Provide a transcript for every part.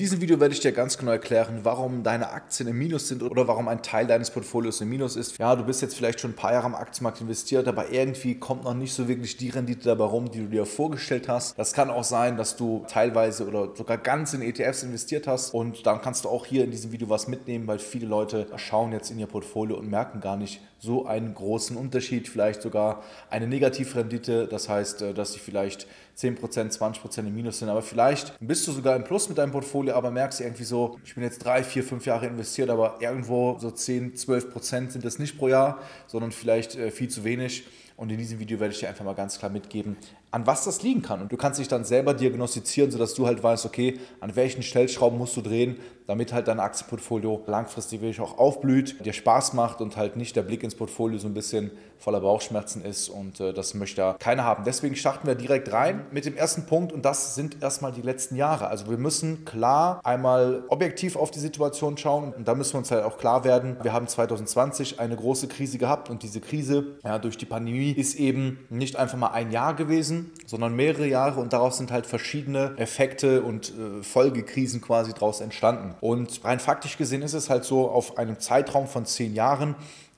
In diesem Video werde ich dir ganz genau erklären, warum deine Aktien im Minus sind oder warum ein Teil deines Portfolios im Minus ist. Ja, du bist jetzt vielleicht schon ein paar Jahre am Aktienmarkt investiert, aber irgendwie kommt noch nicht so wirklich die Rendite dabei rum, die du dir vorgestellt hast. Das kann auch sein, dass du teilweise oder sogar ganz in ETFs investiert hast und dann kannst du auch hier in diesem Video was mitnehmen, weil viele Leute schauen jetzt in ihr Portfolio und merken gar nicht so einen großen Unterschied, vielleicht sogar eine Negativrendite, das heißt, äh, dass sie vielleicht 10%, 20% im Minus sind, aber vielleicht bist du sogar im Plus mit deinem Portfolio, aber merkst irgendwie so, ich bin jetzt drei, vier, fünf Jahre investiert, aber irgendwo so 10, 12% sind das nicht pro Jahr, sondern vielleicht äh, viel zu wenig. Und in diesem Video werde ich dir einfach mal ganz klar mitgeben, an was das liegen kann. Und du kannst dich dann selber diagnostizieren, sodass du halt weißt, okay, an welchen Stellschrauben musst du drehen, damit halt dein Aktienportfolio langfristig wirklich auch aufblüht, dir Spaß macht und halt nicht der Blick ins Portfolio so ein bisschen voller Bauchschmerzen ist. Und äh, das möchte ja keiner haben. Deswegen starten wir direkt rein mit dem ersten Punkt und das sind erstmal die letzten Jahre. Also wir müssen klar einmal objektiv auf die Situation schauen und da müssen wir uns halt auch klar werden, wir haben 2020 eine große Krise gehabt und diese Krise ja, durch die Pandemie ist eben nicht einfach mal ein Jahr gewesen, sondern mehrere Jahre und daraus sind halt verschiedene Effekte und äh, Folgekrisen quasi daraus entstanden. Und rein faktisch gesehen ist es halt so, auf einem Zeitraum von zehn Jahren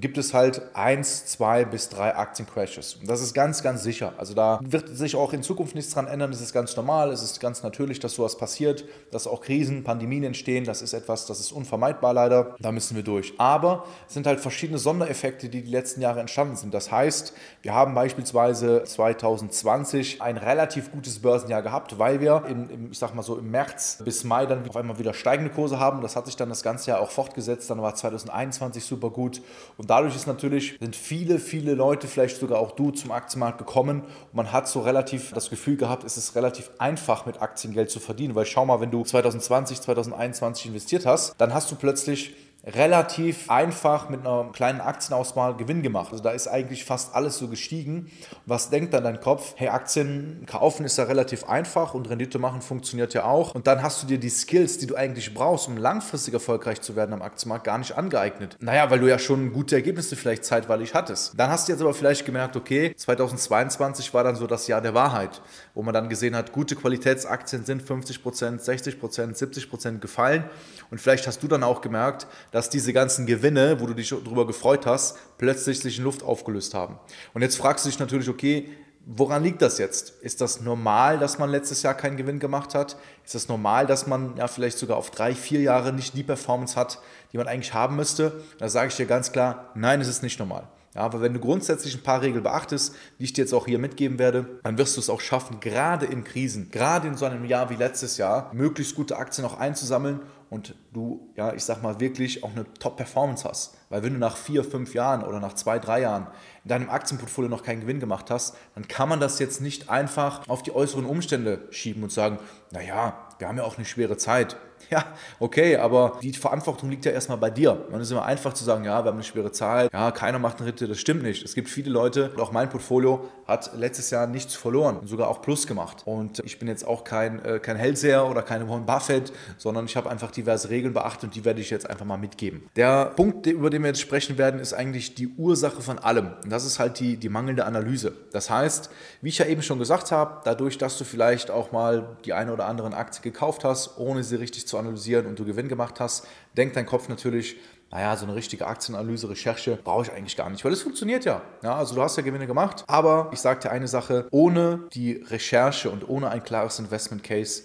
gibt es halt eins, zwei bis drei Aktiencrashes. Das ist ganz, ganz sicher. Also da wird sich auch in Zukunft nichts dran ändern. Das ist ganz normal. Es ist ganz natürlich, dass sowas passiert, dass auch Krisen, Pandemien entstehen. Das ist etwas, das ist unvermeidbar leider. Da müssen wir durch. Aber es sind halt verschiedene Sondereffekte, die die letzten Jahre entstanden sind. Das heißt, wir haben beispielsweise 2020 ein relativ gutes Börsenjahr gehabt, weil wir in, im, ich sag mal so im März bis Mai dann auf einmal wieder steigende Kurse haben. Das hat sich dann das ganze Jahr auch fortgesetzt. Dann war 2021 super gut. Und und dadurch ist natürlich, sind viele, viele Leute, vielleicht sogar auch du, zum Aktienmarkt gekommen. Und man hat so relativ das Gefühl gehabt, es ist relativ einfach mit Aktiengeld zu verdienen. Weil schau mal, wenn du 2020, 2021 investiert hast, dann hast du plötzlich relativ einfach mit einer kleinen Aktienauswahl Gewinn gemacht. Also da ist eigentlich fast alles so gestiegen. Was denkt dann dein Kopf? Hey, Aktien kaufen ist ja relativ einfach und Rendite machen funktioniert ja auch. Und dann hast du dir die Skills, die du eigentlich brauchst, um langfristig erfolgreich zu werden am Aktienmarkt, gar nicht angeeignet. Naja, weil du ja schon gute Ergebnisse vielleicht zeitweilig hattest. Dann hast du jetzt aber vielleicht gemerkt, okay, 2022 war dann so das Jahr der Wahrheit, wo man dann gesehen hat, gute Qualitätsaktien sind 50%, 60%, 70% gefallen. Und vielleicht hast du dann auch gemerkt, dass diese ganzen Gewinne, wo du dich darüber gefreut hast, plötzlich sich in Luft aufgelöst haben. Und jetzt fragst du dich natürlich, okay, woran liegt das jetzt? Ist das normal, dass man letztes Jahr keinen Gewinn gemacht hat? Ist das normal, dass man ja vielleicht sogar auf drei, vier Jahre nicht die Performance hat, die man eigentlich haben müsste? Da sage ich dir ganz klar, nein, es ist nicht normal. Ja, aber wenn du grundsätzlich ein paar Regeln beachtest, die ich dir jetzt auch hier mitgeben werde, dann wirst du es auch schaffen, gerade in Krisen, gerade in so einem Jahr wie letztes Jahr, möglichst gute Aktien auch einzusammeln und du, ja, ich sag mal, wirklich auch eine Top-Performance hast. Weil wenn du nach vier, fünf Jahren oder nach zwei, drei Jahren in deinem Aktienportfolio noch keinen Gewinn gemacht hast, dann kann man das jetzt nicht einfach auf die äußeren Umstände schieben und sagen, naja, wir haben ja auch eine schwere Zeit. Ja, okay, aber die Verantwortung liegt ja erstmal bei dir. Man ist immer einfach zu sagen, ja, wir haben eine schwere Zahl, ja, keiner macht eine Ritte, das stimmt nicht. Es gibt viele Leute, auch mein Portfolio hat letztes Jahr nichts verloren, sogar auch Plus gemacht. Und ich bin jetzt auch kein, äh, kein Hellseher oder kein Warren Buffett, sondern ich habe einfach diverse Regeln beachtet und die werde ich jetzt einfach mal mitgeben. Der Punkt, über den wir jetzt sprechen werden, ist eigentlich die Ursache von allem. Und das ist halt die, die mangelnde Analyse. Das heißt, wie ich ja eben schon gesagt habe, dadurch, dass du vielleicht auch mal die eine oder andere Aktie gekauft hast, ohne sie richtig zu analysieren und du Gewinn gemacht hast, denkt dein Kopf natürlich, naja, so eine richtige Aktienanalyse, Recherche brauche ich eigentlich gar nicht, weil es funktioniert ja. ja. Also du hast ja Gewinne gemacht, aber ich sage dir eine Sache, ohne die Recherche und ohne ein klares Investment Case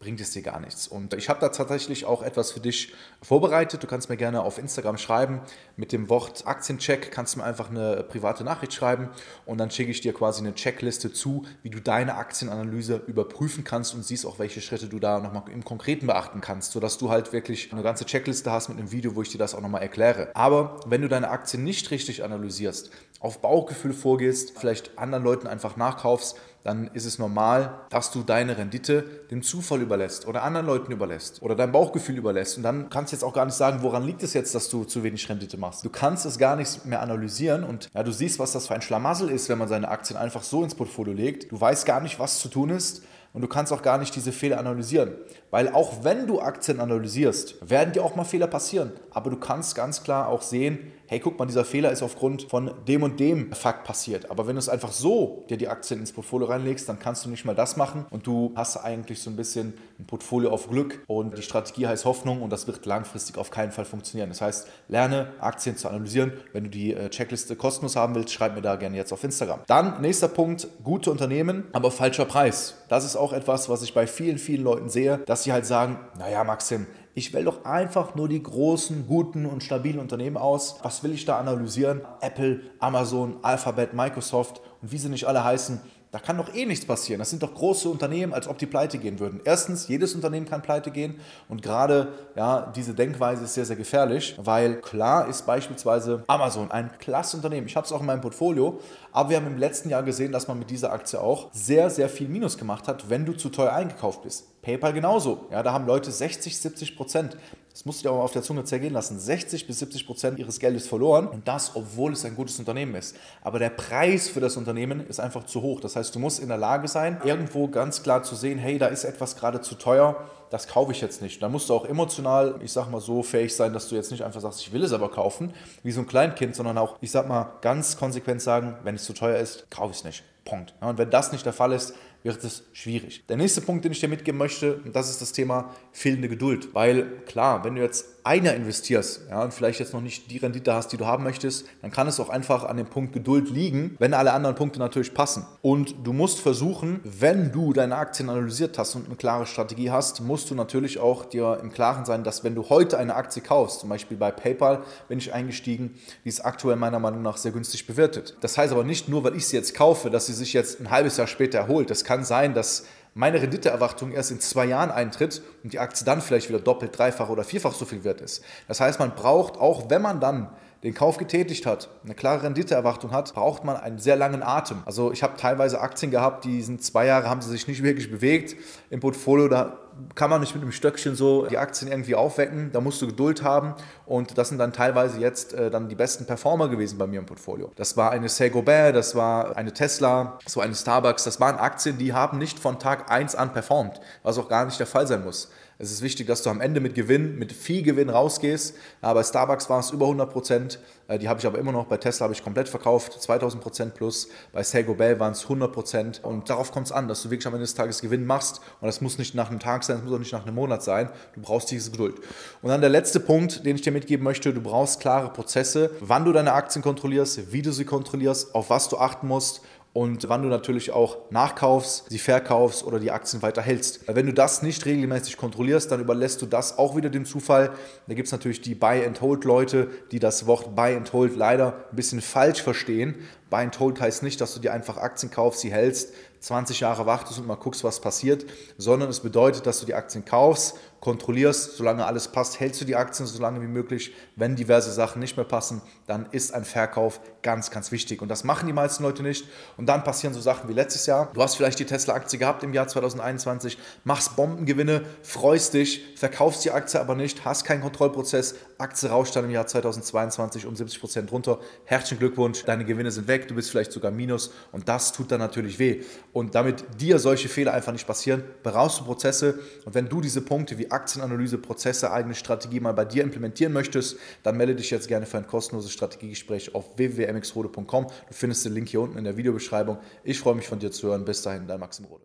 bringt es dir gar nichts. Und ich habe da tatsächlich auch etwas für dich vorbereitet. Du kannst mir gerne auf Instagram schreiben. Mit dem Wort Aktiencheck kannst du mir einfach eine private Nachricht schreiben und dann schicke ich dir quasi eine Checkliste zu, wie du deine Aktienanalyse überprüfen kannst und siehst auch, welche Schritte du da nochmal im Konkreten beachten kannst, sodass du halt wirklich eine ganze Checkliste hast mit einem Video, wo ich dir das auch nochmal erkläre. Aber wenn du deine Aktien nicht richtig analysierst, auf Bauchgefühl vorgehst, vielleicht anderen Leuten einfach nachkaufst, dann ist es normal, dass du deine Rendite dem Zufall überlässt oder anderen Leuten überlässt oder deinem Bauchgefühl überlässt. Und dann kannst du jetzt auch gar nicht sagen, woran liegt es jetzt, dass du zu wenig Rendite machst. Du kannst es gar nicht mehr analysieren und ja, du siehst, was das für ein Schlamassel ist, wenn man seine Aktien einfach so ins Portfolio legt. Du weißt gar nicht, was zu tun ist und du kannst auch gar nicht diese Fehler analysieren. Weil auch wenn du Aktien analysierst, werden dir auch mal Fehler passieren. Aber du kannst ganz klar auch sehen, hey, guck mal, dieser Fehler ist aufgrund von dem und dem Fakt passiert. Aber wenn du es einfach so dir die Aktien ins Portfolio reinlegst, dann kannst du nicht mal das machen und du hast eigentlich so ein bisschen ein Portfolio auf Glück und die Strategie heißt Hoffnung und das wird langfristig auf keinen Fall funktionieren. Das heißt, lerne Aktien zu analysieren. Wenn du die äh, Checkliste kostenlos haben willst, schreib mir da gerne jetzt auf Instagram. Dann nächster Punkt, gute Unternehmen, aber falscher Preis. Das ist auch etwas, was ich bei vielen, vielen Leuten sehe, dass sie halt sagen, naja, Maxim, ich wähle doch einfach nur die großen, guten und stabilen Unternehmen aus. Was will ich da analysieren? Apple, Amazon, Alphabet, Microsoft und wie sie nicht alle heißen. Da kann doch eh nichts passieren. Das sind doch große Unternehmen, als ob die pleite gehen würden. Erstens, jedes Unternehmen kann pleite gehen und gerade ja, diese Denkweise ist sehr, sehr gefährlich, weil klar ist beispielsweise Amazon ein klasse Unternehmen. Ich habe es auch in meinem Portfolio, aber wir haben im letzten Jahr gesehen, dass man mit dieser Aktie auch sehr, sehr viel Minus gemacht hat, wenn du zu teuer eingekauft bist. PayPal genauso. Ja, da haben Leute 60, 70 Prozent das musst du dir mal auf der Zunge zergehen lassen. 60 bis 70 Prozent ihres Geldes verloren und das, obwohl es ein gutes Unternehmen ist. Aber der Preis für das Unternehmen ist einfach zu hoch. Das heißt, du musst in der Lage sein, irgendwo ganz klar zu sehen, hey, da ist etwas gerade zu teuer, das kaufe ich jetzt nicht. Da musst du auch emotional, ich sag mal so, fähig sein, dass du jetzt nicht einfach sagst, ich will es aber kaufen, wie so ein Kleinkind, sondern auch, ich sag mal, ganz konsequent sagen, wenn es zu teuer ist, kaufe ich es nicht. Punkt. und wenn das nicht der Fall ist, wird es schwierig. Der nächste Punkt, den ich dir mitgeben möchte, das ist das Thema fehlende Geduld. Weil klar, wenn du jetzt einer investierst ja, und vielleicht jetzt noch nicht die Rendite hast, die du haben möchtest, dann kann es auch einfach an dem Punkt Geduld liegen, wenn alle anderen Punkte natürlich passen. Und du musst versuchen, wenn du deine Aktien analysiert hast und eine klare Strategie hast, musst du natürlich auch dir im Klaren sein, dass wenn du heute eine Aktie kaufst, zum Beispiel bei PayPal bin ich eingestiegen, die ist aktuell meiner Meinung nach sehr günstig bewertet. Das heißt aber nicht nur, weil ich sie jetzt kaufe, dass sie sich jetzt ein halbes Jahr später erholt. Das kann sein, dass meine Renditeerwartung erst in zwei Jahren eintritt und die Aktie dann vielleicht wieder doppelt, dreifach oder vierfach so viel wert ist. Das heißt, man braucht, auch wenn man dann den Kauf getätigt hat, eine klare Renditeerwartung hat, braucht man einen sehr langen Atem. Also ich habe teilweise Aktien gehabt, die sind zwei Jahre, haben sie sich nicht wirklich bewegt im Portfolio. Da kann man nicht mit einem Stöckchen so die Aktien irgendwie aufwecken. Da musst du Geduld haben. Und das sind dann teilweise jetzt äh, dann die besten Performer gewesen bei mir im Portfolio. Das war eine Saint-Gobain, das war eine Tesla, war eine Starbucks. Das waren Aktien, die haben nicht von Tag 1 an performt, was auch gar nicht der Fall sein muss. Es ist wichtig, dass du am Ende mit Gewinn, mit viel Gewinn rausgehst. Ja, bei Starbucks war es über 100 Prozent. Äh, die habe ich aber immer noch. Bei Tesla habe ich komplett verkauft, 2000 Prozent plus. Bei Sago Bell waren es 100 Prozent. Und darauf kommt es an, dass du wirklich am Ende des Tages Gewinn machst. Und das muss nicht nach einem Tag sein, das muss auch nicht nach einem Monat sein. Du brauchst diese Geduld. Und dann der letzte Punkt, den ich dir mitgeben möchte. Du brauchst klare Prozesse, wann du deine Aktien kontrollierst, wie du sie kontrollierst, auf was du achten musst und wann du natürlich auch nachkaufst, sie verkaufst oder die Aktien weiter hältst. Wenn du das nicht regelmäßig kontrollierst, dann überlässt du das auch wieder dem Zufall. Da gibt es natürlich die Buy-and-Hold-Leute, die das Wort Buy-and-Hold leider ein bisschen falsch verstehen. Buy-and-Hold heißt nicht, dass du dir einfach Aktien kaufst, sie hältst, 20 Jahre wartest und mal guckst, was passiert, sondern es bedeutet, dass du die Aktien kaufst, kontrollierst, solange alles passt, hältst du die Aktien so lange wie möglich. Wenn diverse Sachen nicht mehr passen, dann ist ein Verkauf ganz, ganz wichtig. Und das machen die meisten Leute nicht. Und dann passieren so Sachen wie letztes Jahr. Du hast vielleicht die Tesla-Aktie gehabt im Jahr 2021, machst Bombengewinne, freust dich, verkaufst die Aktie aber nicht, hast keinen Kontrollprozess, Aktie rauscht dann im Jahr 2022 um 70 Prozent runter. Herzlichen Glückwunsch, deine Gewinne sind weg, du bist vielleicht sogar minus und das tut dann natürlich weh. Und damit dir solche Fehler einfach nicht passieren, brauchst du Prozesse und wenn du diese Punkte wie Aktienanalyse, Prozesse, eigene Strategie mal bei dir implementieren möchtest, dann melde dich jetzt gerne für ein kostenloses Strategiegespräch auf www.mxrode.com. Du findest den Link hier unten in der Videobeschreibung. Ich freue mich von dir zu hören. Bis dahin, dein Maxim Rode.